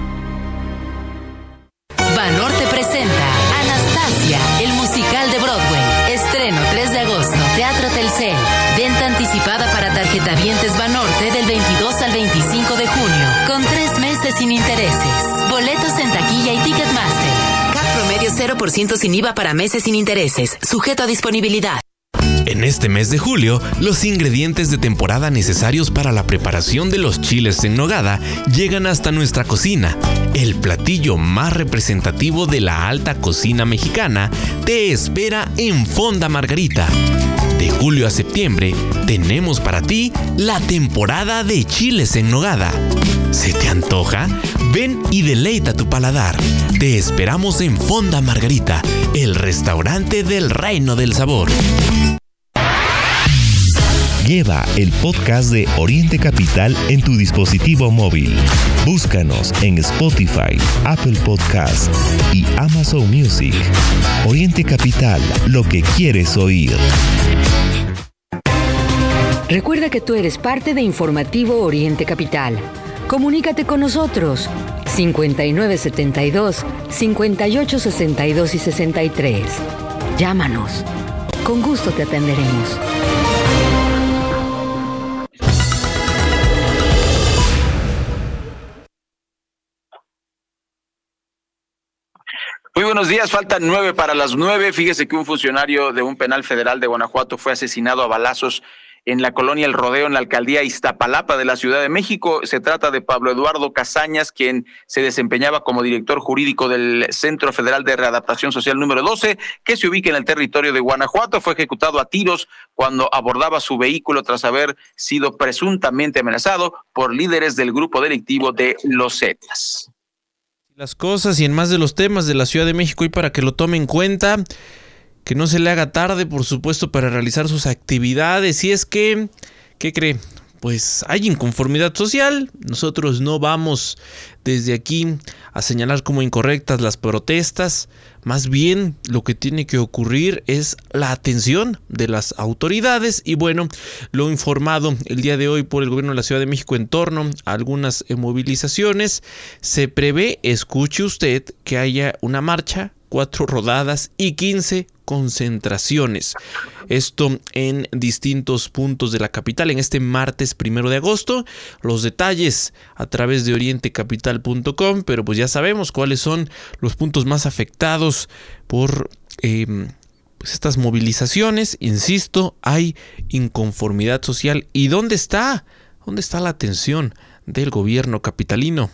Banorte presenta Anastasia, el musical de Broadway. Estreno 3 de agosto, Teatro Telcel. Venta anticipada para tarjetavientes Banorte del 22 al 25 de junio, con tres meses sin intereses. Boletos en taquilla y Ticketmaster. CAP promedio 0% sin IVA para meses sin intereses, sujeto a disponibilidad. En este mes de julio, los ingredientes de temporada necesarios para la preparación de los chiles en nogada llegan hasta nuestra cocina. El platillo más representativo de la alta cocina mexicana te espera en Fonda Margarita. De julio a septiembre tenemos para ti la temporada de chiles en nogada. ¿Se te antoja? Ven y deleita tu paladar. Te esperamos en Fonda Margarita, el restaurante del reino del sabor. Lleva el podcast de Oriente Capital en tu dispositivo móvil. Búscanos en Spotify, Apple Podcast y Amazon Music. Oriente Capital, lo que quieres oír. Recuerda que tú eres parte de Informativo Oriente Capital. Comunícate con nosotros 5972 5862 y 63. Llámanos. Con gusto te atenderemos. Muy buenos días, faltan nueve para las nueve. Fíjese que un funcionario de un penal federal de Guanajuato fue asesinado a balazos en la colonia El Rodeo, en la alcaldía Iztapalapa de la Ciudad de México. Se trata de Pablo Eduardo Casañas, quien se desempeñaba como director jurídico del Centro Federal de Readaptación Social número 12, que se ubica en el territorio de Guanajuato. Fue ejecutado a tiros cuando abordaba su vehículo tras haber sido presuntamente amenazado por líderes del grupo delictivo de Los Zetas las cosas y en más de los temas de la Ciudad de México y para que lo tome en cuenta, que no se le haga tarde, por supuesto, para realizar sus actividades. Y es que, ¿qué cree? Pues hay inconformidad social. Nosotros no vamos desde aquí a señalar como incorrectas las protestas. Más bien lo que tiene que ocurrir es la atención de las autoridades y bueno, lo informado el día de hoy por el gobierno de la Ciudad de México en torno a algunas movilizaciones, se prevé, escuche usted, que haya una marcha cuatro rodadas y 15 concentraciones. Esto en distintos puntos de la capital en este martes primero de agosto. Los detalles a través de orientecapital.com, pero pues ya sabemos cuáles son los puntos más afectados por em, pues estas movilizaciones. Insisto, hay inconformidad social. ¿Y dónde está? ¿Dónde está la atención del gobierno capitalino?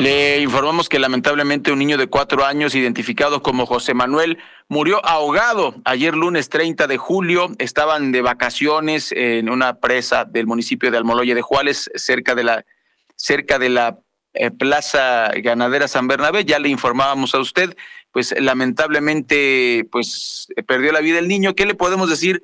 Le informamos que lamentablemente un niño de cuatro años, identificado como José Manuel, murió ahogado ayer lunes 30 de julio. Estaban de vacaciones en una presa del municipio de Almoloya de Juárez, cerca de la, cerca de la eh, Plaza Ganadera San Bernabé. Ya le informábamos a usted, pues lamentablemente, pues perdió la vida el niño. ¿Qué le podemos decir?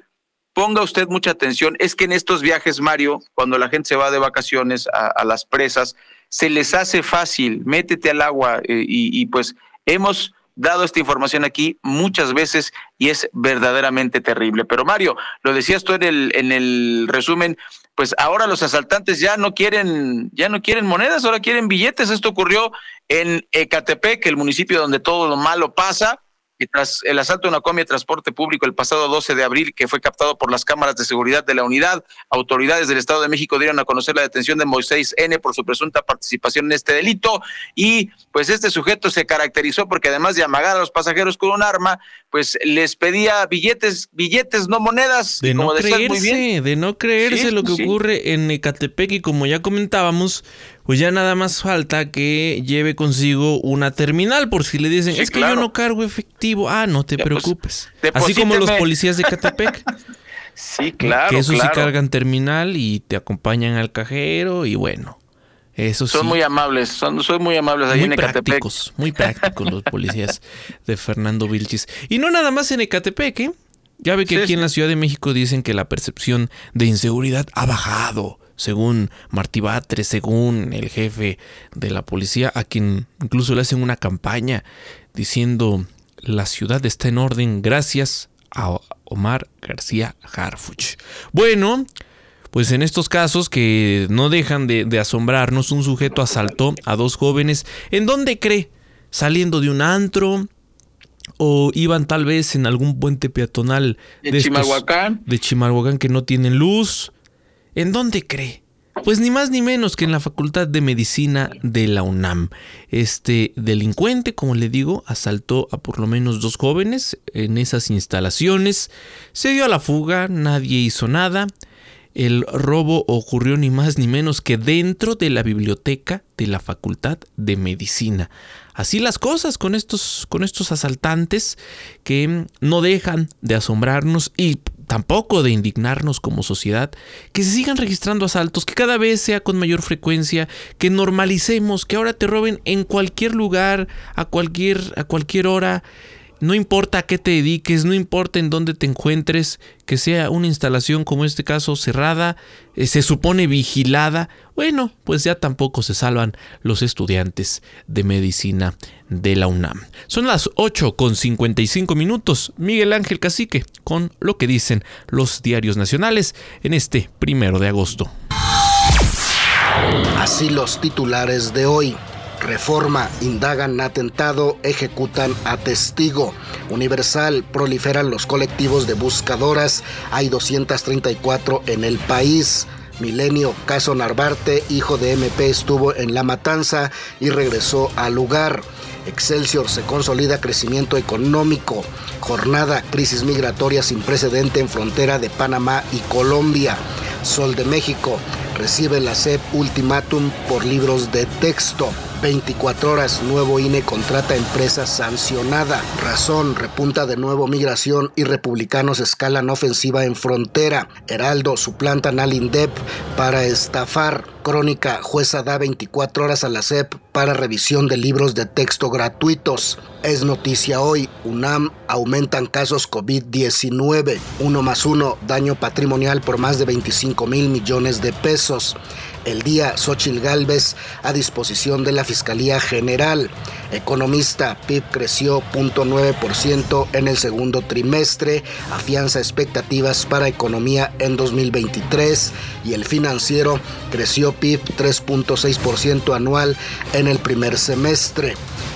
Ponga usted mucha atención. Es que en estos viajes, Mario, cuando la gente se va de vacaciones a las presas, se les hace fácil, métete al agua eh, y, pues hemos dado esta información aquí muchas veces y es verdaderamente terrible. Pero Mario, lo decías tú en el, en el resumen, pues ahora los asaltantes ya no quieren, ya no quieren monedas, ahora quieren billetes. Esto ocurrió en Ecatepec, el municipio donde todo lo malo pasa. Y tras el asalto a una comia de transporte público el pasado 12 de abril, que fue captado por las cámaras de seguridad de la unidad, autoridades del Estado de México dieron a conocer la detención de Moisés N por su presunta participación en este delito. Y pues este sujeto se caracterizó porque además de amagar a los pasajeros con un arma, pues les pedía billetes, billetes, no monedas. De no creerse, de no creerse lo que ocurre en Ecatepec y como ya comentábamos, pues ya nada más falta que lleve consigo una terminal por si le dicen, es que yo no cargo efectivo. Ah, no te pues, preocupes. Así como los policías de Catepec. *laughs* sí, claro. Que eso sí cargan terminal y te acompañan al cajero y bueno. Eso son muy amables, son, soy muy amables ahí muy en prácticos, Muy prácticos los policías de Fernando Vilchis. Y no nada más en Ecatepec, ¿eh? Ya ve que aquí en la Ciudad de México dicen que la percepción de inseguridad ha bajado según Martí Batres, según el jefe de la policía, a quien incluso le hacen una campaña diciendo la ciudad está en orden gracias a Omar García Harfuch. Bueno, pues en estos casos que no dejan de, de, asombrarnos, un sujeto asaltó a dos jóvenes. ¿En dónde cree? ¿Saliendo de un antro? ¿O iban tal vez en algún puente peatonal de, Chimalhuacán? De Chimalhuacán que no tienen luz. ¿En dónde cree? Pues ni más ni menos que en la Facultad de Medicina de la UNAM. Este delincuente, como le digo, asaltó a por lo menos dos jóvenes en esas instalaciones. Se dio a la fuga, nadie hizo nada. El robo ocurrió ni más ni menos que dentro de la biblioteca de la Facultad de Medicina. Así las cosas con estos, con estos asaltantes que no dejan de asombrarnos y tampoco de indignarnos como sociedad, que se sigan registrando asaltos, que cada vez sea con mayor frecuencia, que normalicemos, que ahora te roben en cualquier lugar, a cualquier, a cualquier hora. No importa a qué te dediques, no importa en dónde te encuentres, que sea una instalación como este caso cerrada, eh, se supone vigilada, bueno, pues ya tampoco se salvan los estudiantes de medicina de la UNAM. Son las 8 con 55 minutos. Miguel Ángel Cacique con lo que dicen los diarios nacionales en este primero de agosto. Así los titulares de hoy. Reforma, indagan atentado, ejecutan a testigo. Universal, proliferan los colectivos de buscadoras, hay 234 en el país. Milenio, caso Narvarte, hijo de MP, estuvo en la matanza y regresó al lugar. Excelsior se consolida crecimiento económico. Jornada, crisis migratoria sin precedente en frontera de Panamá y Colombia. Sol de México, recibe la SEP ultimátum por libros de texto. 24 horas, nuevo INE contrata empresa sancionada. Razón, repunta de nuevo migración y republicanos escalan ofensiva en frontera. Heraldo, suplantan al INDEP para estafar. Crónica, jueza da 24 horas a la SEP para revisión de libros de texto gratuitos. Es noticia hoy, UNAM aumentan casos COVID-19. Uno más uno, daño patrimonial por más de 25 mil millones de pesos el día Xochil Gálvez a disposición de la Fiscalía General. Economista, PIB creció 0.9% en el segundo trimestre, afianza expectativas para economía en 2023 y el financiero creció PIB 3.6% anual en el primer semestre.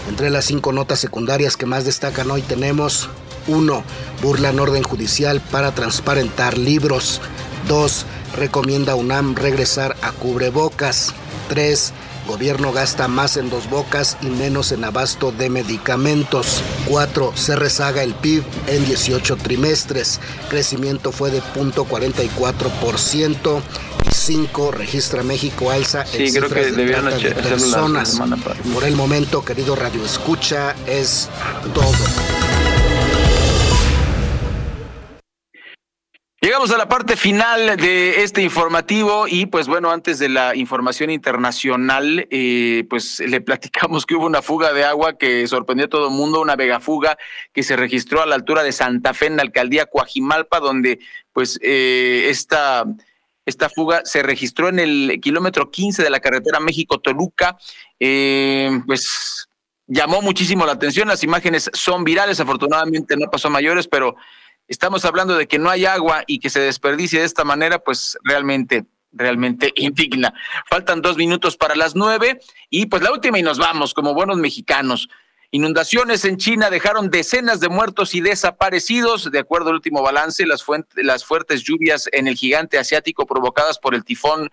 Entre las cinco notas secundarias que más destacan hoy tenemos 1. Burlan orden judicial para transparentar libros. 2 recomienda UNAM regresar a cubrebocas. 3. Gobierno gasta más en dos bocas y menos en abasto de medicamentos. 4. Se rezaga el PIB en 18 trimestres. Crecimiento fue de 0.44%. Y 5. Registra México alza sí, en creo que de, de personas. Por el momento, querido Radio Escucha, es todo. Llegamos a la parte final de este informativo y pues bueno, antes de la información internacional, eh, pues le platicamos que hubo una fuga de agua que sorprendió a todo el mundo, una vegafuga que se registró a la altura de Santa Fe en la alcaldía Coajimalpa, donde pues eh, esta, esta fuga se registró en el kilómetro 15 de la carretera México-Toluca, eh, pues llamó muchísimo la atención, las imágenes son virales, afortunadamente no pasó a mayores, pero estamos hablando de que no hay agua y que se desperdicie de esta manera, pues realmente realmente *laughs* indigna. Faltan dos minutos para las nueve y pues la última y nos vamos como buenos mexicanos. Inundaciones en China dejaron decenas de muertos y desaparecidos. De acuerdo al último balance, las, las fuertes lluvias en el gigante asiático provocadas por el tifón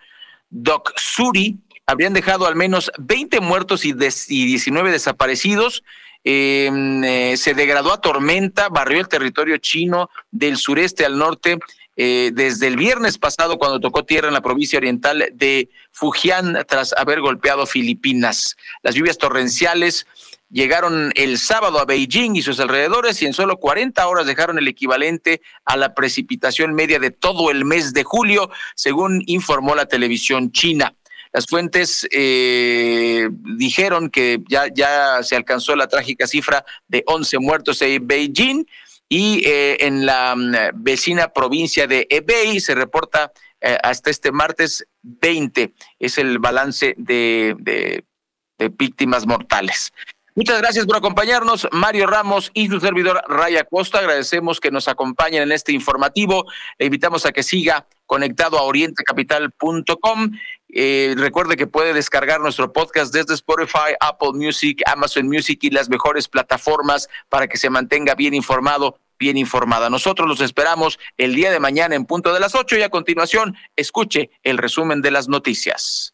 Doksuri habrían dejado al menos 20 muertos y, 19 desaparecidos. Em, eh, se degradó a tormenta, barrió el territorio chino del sureste al norte eh, desde el viernes pasado cuando tocó tierra en la provincia oriental de Fujian tras haber golpeado Filipinas. Las lluvias torrenciales llegaron el sábado a Beijing y sus alrededores y en solo 40 horas dejaron el equivalente a la precipitación media de todo el mes de julio, según informó la televisión china. Las fuentes eh, dijeron que ya, ya se alcanzó la trágica cifra de 11 muertos en Beijing y eh, en la mm, vecina provincia de Hebei se reporta eh, hasta este martes 20. Es el balance de víctimas mortales. Muchas gracias por acompañarnos, Mario Ramos y su servidor Raya Costa. Agradecemos que nos acompañen en este informativo. Le invitamos a que siga conectado a orientecapital.com. Eh, recuerde que puede descargar nuestro podcast desde Spotify, Apple Music, Amazon Music y las mejores plataformas para que se mantenga bien informado bien informada. Nosotros los esperamos el día de mañana en punto de las ocho y a continuación escuche el resumen de las noticias.